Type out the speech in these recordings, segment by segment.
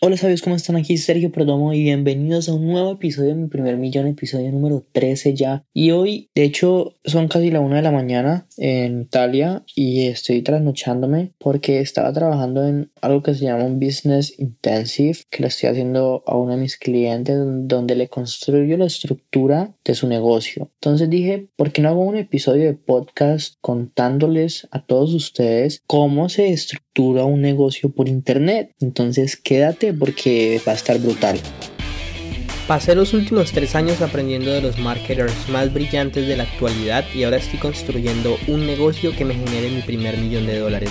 Hola sabios, ¿cómo están? Aquí Sergio Perdomo y bienvenidos a un nuevo episodio de mi primer millón, episodio número 13 ya. Y hoy, de hecho, son casi la una de la mañana en Italia y estoy trasnochándome porque estaba trabajando en algo que se llama un Business Intensive que le estoy haciendo a uno de mis clientes donde le construyo la estructura de su negocio. Entonces dije, ¿por qué no hago un episodio de podcast contándoles a todos ustedes cómo se estructura un negocio por internet? Entonces quédate porque va a estar brutal. Pasé los últimos tres años aprendiendo de los marketers más brillantes de la actualidad y ahora estoy construyendo un negocio que me genere mi primer millón de dólares.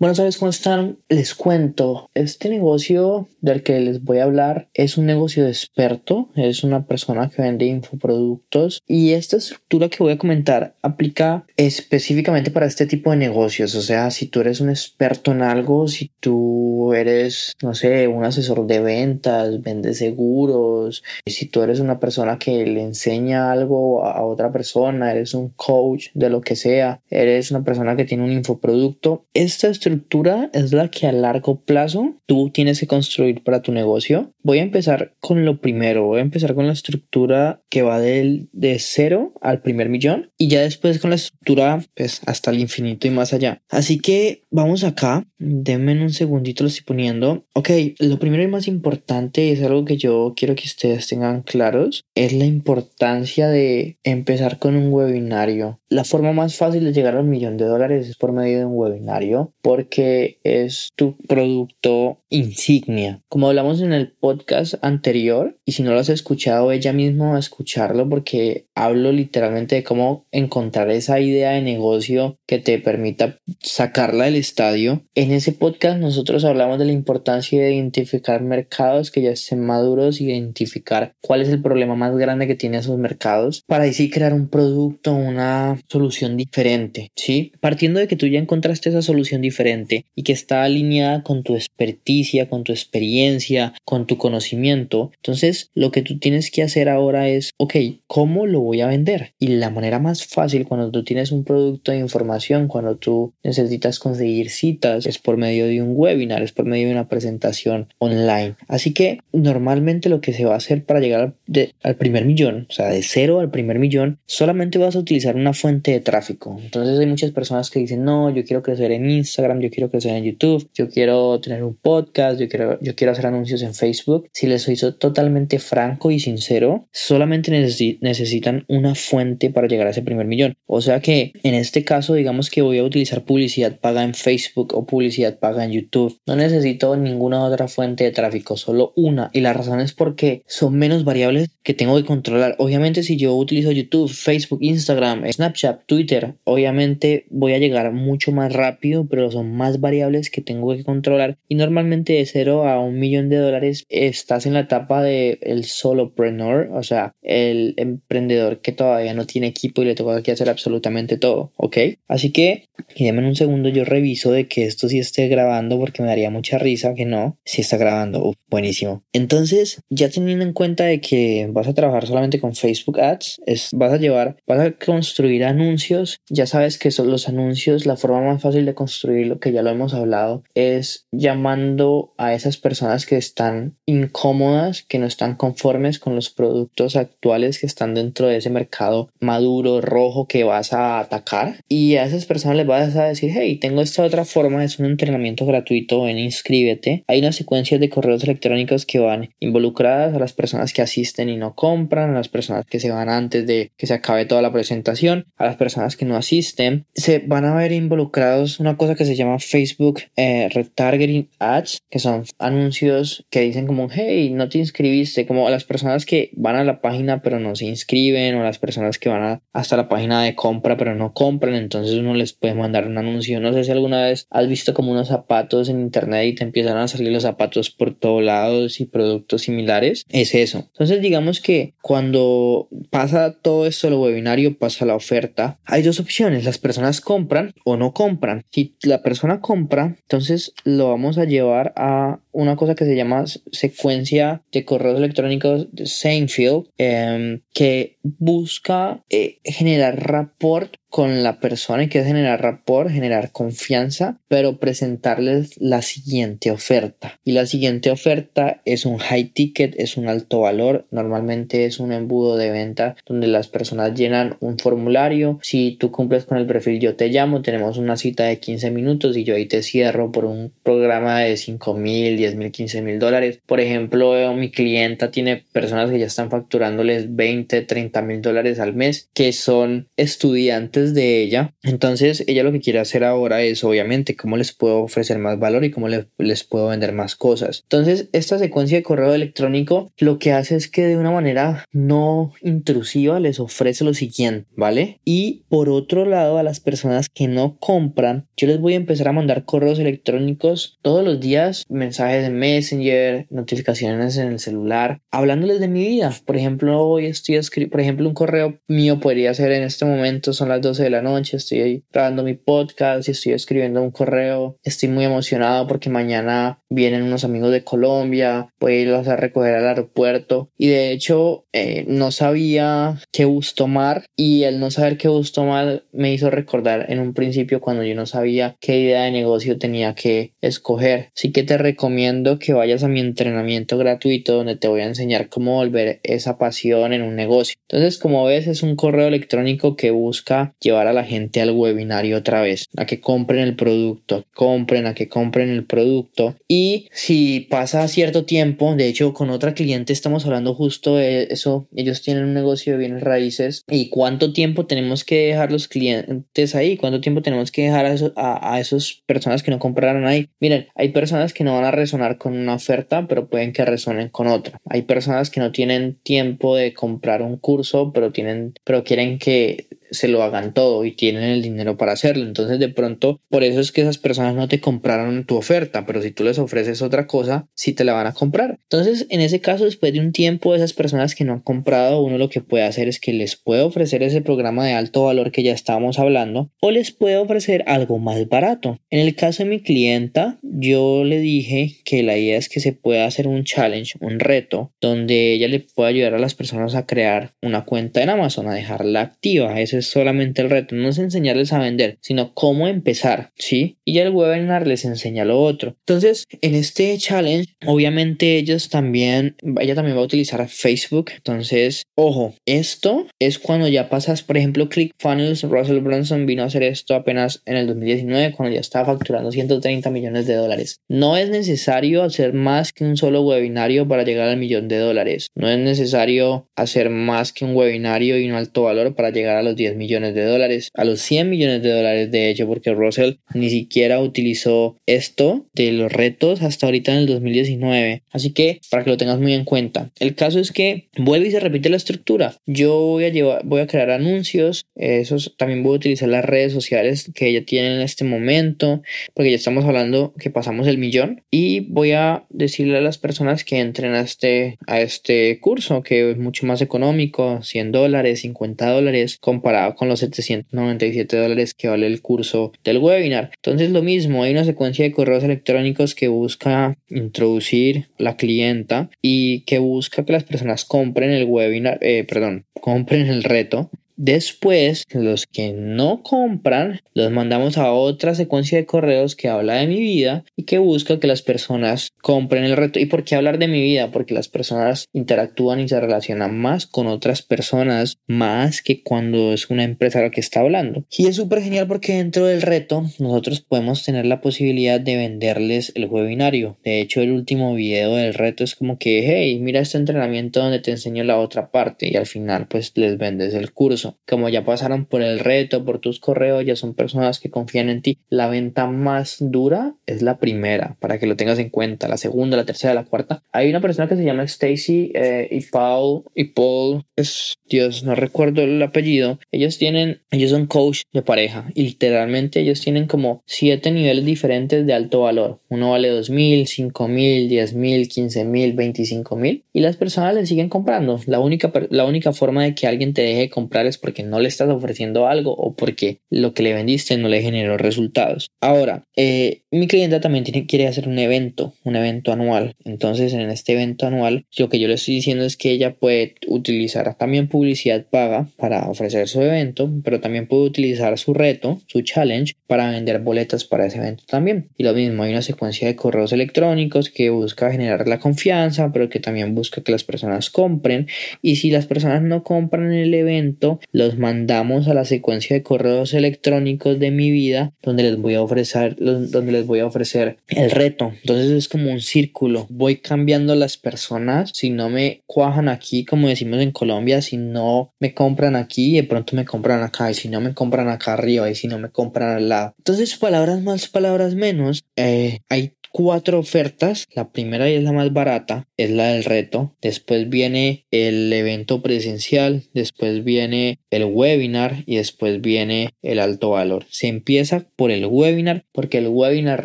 Bueno, ¿sabes cómo están? Les cuento, este negocio del que les voy a hablar es un negocio de experto, es una persona que vende infoproductos. Y esta estructura que voy a comentar aplica específicamente para este tipo de negocios, o sea, si tú eres un experto en algo, si tú eres, no sé, un asesor de ventas, vendes seguros, si tú eres una persona que le enseña algo a otra persona, eres un coach de lo que sea, eres una persona que tiene un infoproducto, esta estructura estructura es la que a largo plazo tú tienes que construir para tu negocio. Voy a empezar con lo primero, voy a empezar con la estructura que va del, de cero al primer millón y ya después con la estructura pues hasta el infinito y más allá. Así que vamos acá, denme un segundito, lo estoy poniendo. Ok, lo primero y más importante es algo que yo quiero que ustedes tengan claros, es la importancia de empezar con un webinario. La forma más fácil de llegar al millón de dólares es por medio de un webinario porque es tu producto insignia. Como hablamos en el podcast anterior, y si no lo has escuchado, ella misma a escucharlo porque hablo literalmente de cómo encontrar esa idea de negocio que te permita sacarla del estadio. En ese podcast nosotros hablamos de la importancia de identificar mercados que ya estén maduros, identificar cuál es el problema más grande que tiene esos mercados para así crear un producto, una solución diferente, ¿sí? Partiendo de que tú ya encontraste esa solución diferente y que está alineada con tu expertise con tu experiencia, con tu conocimiento. Entonces, lo que tú tienes que hacer ahora es, ok, ¿cómo lo voy a vender? Y la manera más fácil cuando tú tienes un producto de información, cuando tú necesitas conseguir citas, es por medio de un webinar, es por medio de una presentación online. Así que normalmente lo que se va a hacer para llegar al, primer millón, o sea, de cero al primer millón, solamente vas a utilizar una fuente de tráfico. Entonces hay muchas personas que dicen, no, yo quiero crecer en Instagram, yo quiero crecer en YouTube, yo quiero tener un podcast yo quiero, yo quiero hacer anuncios en Facebook. Si les soy totalmente franco y sincero, solamente necesitan una fuente para llegar a ese primer millón. O sea que en este caso, digamos que voy a utilizar publicidad paga en Facebook o publicidad paga en YouTube. No necesito ninguna otra fuente de tráfico, solo una. Y la razón es porque son menos variables que tengo que controlar. Obviamente si yo utilizo YouTube, Facebook, Instagram, Snapchat, Twitter, obviamente voy a llegar mucho más rápido, pero son más variables que tengo que controlar y normalmente de cero a un millón de dólares estás en la etapa de el solopreneur, o sea, el emprendedor que todavía no tiene equipo y le toca que hacer absolutamente todo, ¿ok? Así que, y en un segundo, yo reviso de que esto sí esté grabando porque me daría mucha risa que no, si está grabando, buenísimo. Entonces, ya teniendo en cuenta de que vas a trabajar solamente con Facebook Ads, es, vas a llevar, vas a construir anuncios, ya sabes que son los anuncios, la forma más fácil de construir lo que ya lo hemos hablado, es llamando a esas personas que están incómodas, que no están conformes con los productos actuales que están dentro de ese mercado maduro, rojo que vas a atacar. Y a esas personas les vas a decir, hey, tengo esta otra forma, es un entrenamiento gratuito, ven, inscríbete. Hay unas secuencias de correos electrónicos que van involucradas a las personas que asisten y no compran, a las personas que se van antes de que se acabe toda la presentación, a las personas que no asisten. Se van a ver involucrados una cosa que se llama Facebook eh, Retargeting Ads, que son anuncios que dicen como, hey, no te inscribiste, como las personas que van a la página pero no se inscriben, o las personas que van hasta la página de compra pero no compran, entonces uno les puede mandar un anuncio. No sé si alguna vez has visto como unos zapatos en internet y te empiezan a salir los zapatos por todos lados y productos similares. Es eso. Entonces digamos que cuando pasa todo esto, el webinario pasa la oferta, hay dos opciones, las personas compran o no compran. Si la persona compra, entonces lo vamos a llevar a una cosa que se llama secuencia de correos electrónicos de Seinfeld, em, que busca eh, generar rapport con la persona y que generar rapport, generar confianza, pero presentarles la siguiente oferta. Y la siguiente oferta es un high ticket, es un alto valor, normalmente es un embudo de venta donde las personas llenan un formulario. Si tú cumples con el perfil, yo te llamo, tenemos una cita de 15 minutos y yo ahí te cierro por un programa de 5 mil, 10 mil, 15 mil dólares. Por ejemplo, mi clienta tiene personas que ya están facturándoles 20, 30 mil dólares al mes que son estudiantes de ella. Entonces ella lo que quiere hacer ahora es obviamente cómo les puedo ofrecer más valor y cómo les, puedo vender más cosas. Entonces esta secuencia de correo electrónico lo que hace es que de una manera no intrusiva les ofrece lo siguiente, ¿vale? Y por otro lado a las personas que no compran, yo les voy a empezar a mandar correos electrónicos todos los días, mensajes de Messenger, notificaciones en el celular, hablándoles de mi vida. Por ejemplo, hoy estoy escribiendo, por ejemplo, un correo mío podría ser en este momento, son las 12 de la noche, estoy grabando mi podcast y estoy escribiendo un correo. Estoy muy emocionado porque mañana vienen unos amigos de Colombia, voy a irlos a recoger al aeropuerto y de hecho eh, no sabía qué bus tomar y el no saber qué bus tomar me hizo recordar en un principio cuando yo no sabía qué idea de negocio tenía que escoger. Así que te recomiendo que vayas a mi entrenamiento gratuito donde te voy a enseñar cómo volver esa pasión en un negocio. Entonces, como ves, es un correo electrónico que busca llevar a la gente al webinario otra vez, a que compren el producto, a que compren, a que compren el producto. Y si pasa cierto tiempo, de hecho con otra cliente estamos hablando justo de eso, ellos tienen un negocio de bienes raíces y cuánto tiempo tenemos que dejar los clientes ahí, cuánto tiempo tenemos que dejar a, eso, a, esas personas que no compraron ahí. Miren, hay personas que no van a resonar con una oferta, pero pueden que resonen con otra. Hay personas que no tienen tiempo de comprar un curso, pero tienen, pero quieren que se lo hagan todo y tienen el dinero para hacerlo. Entonces de pronto por eso es que esas personas no te compraron tu oferta, pero si tú les ofreces otra cosa, sí te la van a comprar. Entonces en ese caso después de un tiempo esas personas que no han comprado, uno lo que puede hacer es que les puede ofrecer ese programa de alto valor que ya estábamos hablando o les puede ofrecer algo más barato. En el caso de mi clienta, yo le dije que la idea es que se pueda hacer un challenge, un reto, donde ella le pueda ayudar a las personas a crear una cuenta en Amazon, a dejarla activa. Solamente el reto, no es enseñarles a vender, sino cómo empezar, ¿sí? Y el webinar les enseña lo otro. Entonces, en este challenge, obviamente ellos también, ella también va a utilizar Facebook. Entonces, ojo, esto es cuando ya pasas, por ejemplo, ClickFunnels, Russell Brunson vino a hacer esto apenas en el 2019, cuando ya estaba facturando 130 millones de dólares. No es necesario hacer más que un solo webinario para llegar al millón de dólares. No es necesario hacer más que un webinario y un alto valor para llegar a los 10 millones de dólares, a los 100 millones de dólares de hecho, porque Russell ni siquiera utilizó esto de los retos hasta ahorita en el 2019. Así que para que lo tengas muy en cuenta. El caso es que vuelve y se repite la estructura. Yo voy a llevar, voy a crear anuncios, esos también voy a utilizar las redes sociales que ella tiene en este momento, porque ya estamos hablando que pasamos el millón y voy a decirle a las personas que entren a este, a este curso que es mucho más económico, 100 dólares, 50 dólares, comparado con los 797 dólares que vale el curso del webinar. Entonces lo mismo, hay una secuencia de correos electrónicos que busca introducir la clienta y que busca que las personas compren el webinar, eh, perdón, compren el reto Después, los que no compran, los mandamos a otra secuencia de correos que habla de mi vida y que busca que las personas compren el reto. ¿Y por qué hablar de mi vida? Porque las personas interactúan y se relacionan más con otras personas, más que cuando es una empresa la que está hablando. Y es súper genial porque dentro del reto nosotros podemos tener la posibilidad de venderles el webinario. De hecho, el último video del reto es como que, hey, mira este entrenamiento donde te enseño la otra parte y al final pues les vendes el curso. Como ya pasaron por el reto, por tus correos, ya son personas que confían en ti. La venta más dura es la primera, para que lo tengas en cuenta. La segunda, la tercera, la cuarta. Hay una persona que se llama Stacy eh, y Paul, y Paul es, Dios, no recuerdo el apellido. Ellos tienen, ellos son coach de pareja y literalmente ellos tienen como siete niveles diferentes de alto valor. Uno vale dos mil, cinco mil, diez mil, quince mil, veinticinco mil y las personas le siguen comprando. La única, la única forma de que alguien te deje comprar es porque no le estás ofreciendo algo o porque lo que le vendiste no le generó resultados. Ahora, eh, mi clienta también quiere hacer un evento, un evento anual. Entonces, en este evento anual, lo que yo le estoy diciendo es que ella puede utilizar también publicidad paga para ofrecer su evento, pero también puede utilizar su reto, su challenge, para vender boletas para ese evento también. Y lo mismo, hay una secuencia de correos electrónicos que busca generar la confianza, pero que también busca que las personas compren. Y si las personas no compran el evento, los mandamos a la secuencia de correos electrónicos de mi vida, donde les voy a ofrecer, donde les voy a ofrecer el reto. Entonces es como un círculo. Voy cambiando las personas. Si no me cuajan aquí, como decimos en Colombia, si no me compran aquí, de pronto me compran acá. Y si no me compran acá arriba, y si no me compran al lado. Entonces, palabras más, palabras menos. Eh, hay cuatro ofertas. La primera y es la más barata, es la del reto. Después viene el evento presencial, después viene el webinar y después viene el alto valor. Se empieza por el webinar porque el webinar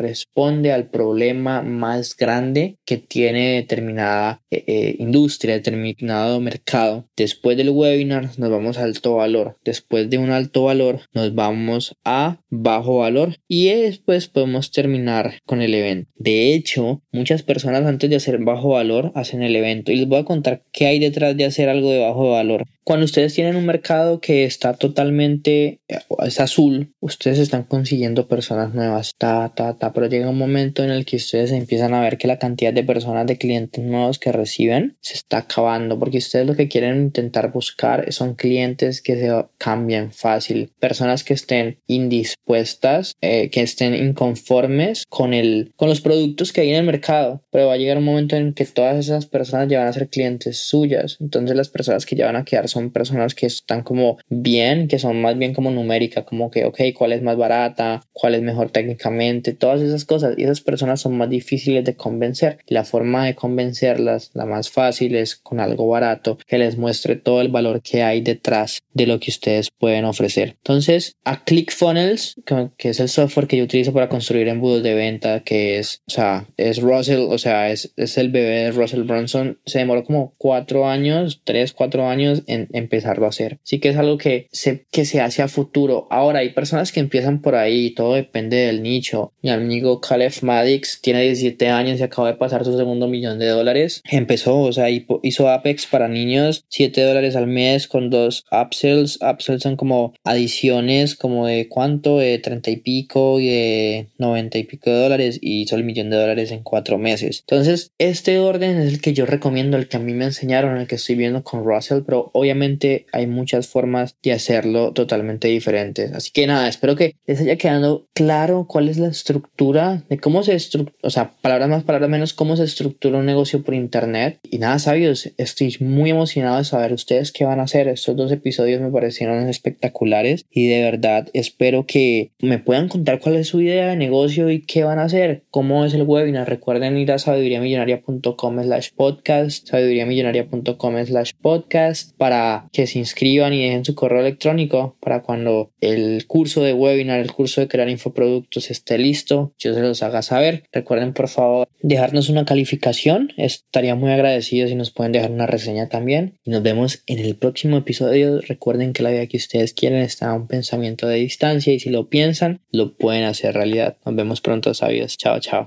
responde al problema más grande que tiene determinada eh, eh, industria, determinado mercado. Después del webinar nos vamos a alto valor. Después de un alto valor nos vamos a bajo valor y después podemos terminar con el evento. De hecho, muchas personas antes de hacer bajo valor hacen el evento. Y les voy a contar qué hay detrás de hacer algo de bajo valor. Cuando ustedes tienen un mercado que está totalmente eh, es azul, ustedes están consiguiendo personas nuevas, ta, ta, ta, pero llega un momento en el que ustedes empiezan a ver que la cantidad de personas, de clientes nuevos que reciben se está acabando, porque ustedes lo que quieren intentar buscar son clientes que se cambien fácil, personas que estén indispuestas, eh, que estén inconformes con, el, con los productos que hay en el mercado, pero va a llegar un momento en que todas esas personas ya van a ser clientes suyas, entonces las personas que ya van a quedar son personas que están como bien, que son más bien como numérica, como que, ok, cuál es más barata, cuál es mejor técnicamente, todas esas cosas. Y esas personas son más difíciles de convencer. La forma de convencerlas, la más fácil es con algo barato que les muestre todo el valor que hay detrás de lo que ustedes pueden ofrecer. Entonces, a ClickFunnels, que es el software que yo utilizo para construir embudos de venta, que es, o sea, es Russell, o sea, es, es el bebé de Russell Brunson, se demoró como cuatro años, tres, cuatro años en empezarlo a hacer. Sí que es algo que se, que se hace a futuro. Ahora hay personas que empiezan por ahí, todo depende del nicho. Mi amigo Caleb Maddox tiene 17 años y acaba de pasar su segundo millón de dólares. Empezó, o sea, hizo Apex para niños, 7 dólares al mes con dos upsells. Upsells son como adiciones, como de cuánto, de 30 y pico y de 90 y pico de dólares y hizo el millón de dólares en 4 meses. Entonces, este orden es el que yo recomiendo, el que a mí me enseñaron, el que estoy viendo con Russell, pero obviamente hay muchas formas de hacerlo totalmente diferentes. Así que nada, espero que les haya quedado claro cuál es la estructura de cómo se estructura, o sea, palabras más, palabras menos, cómo se estructura un negocio por internet. Y nada, sabios, estoy muy emocionado de saber ustedes qué van a hacer. Estos dos episodios me parecieron espectaculares y de verdad espero que me puedan contar cuál es su idea de negocio y qué van a hacer, es el webinar. Recuerden ir a sabiduriamillonaria.com slash podcast, sabiduriamillonaria.com slash podcast para que se inscriban y dejen su correo electrónico para cuando el curso de webinar, el curso de crear infoproductos esté listo, yo se los haga saber. Recuerden por favor dejarnos una calificación, estaría muy agradecido si nos pueden dejar una reseña también. Y nos vemos en el próximo episodio. Recuerden que la vida que ustedes quieren está a un pensamiento de distancia y si lo piensan, lo pueden hacer realidad. Nos vemos pronto, sabios. Chao, chao.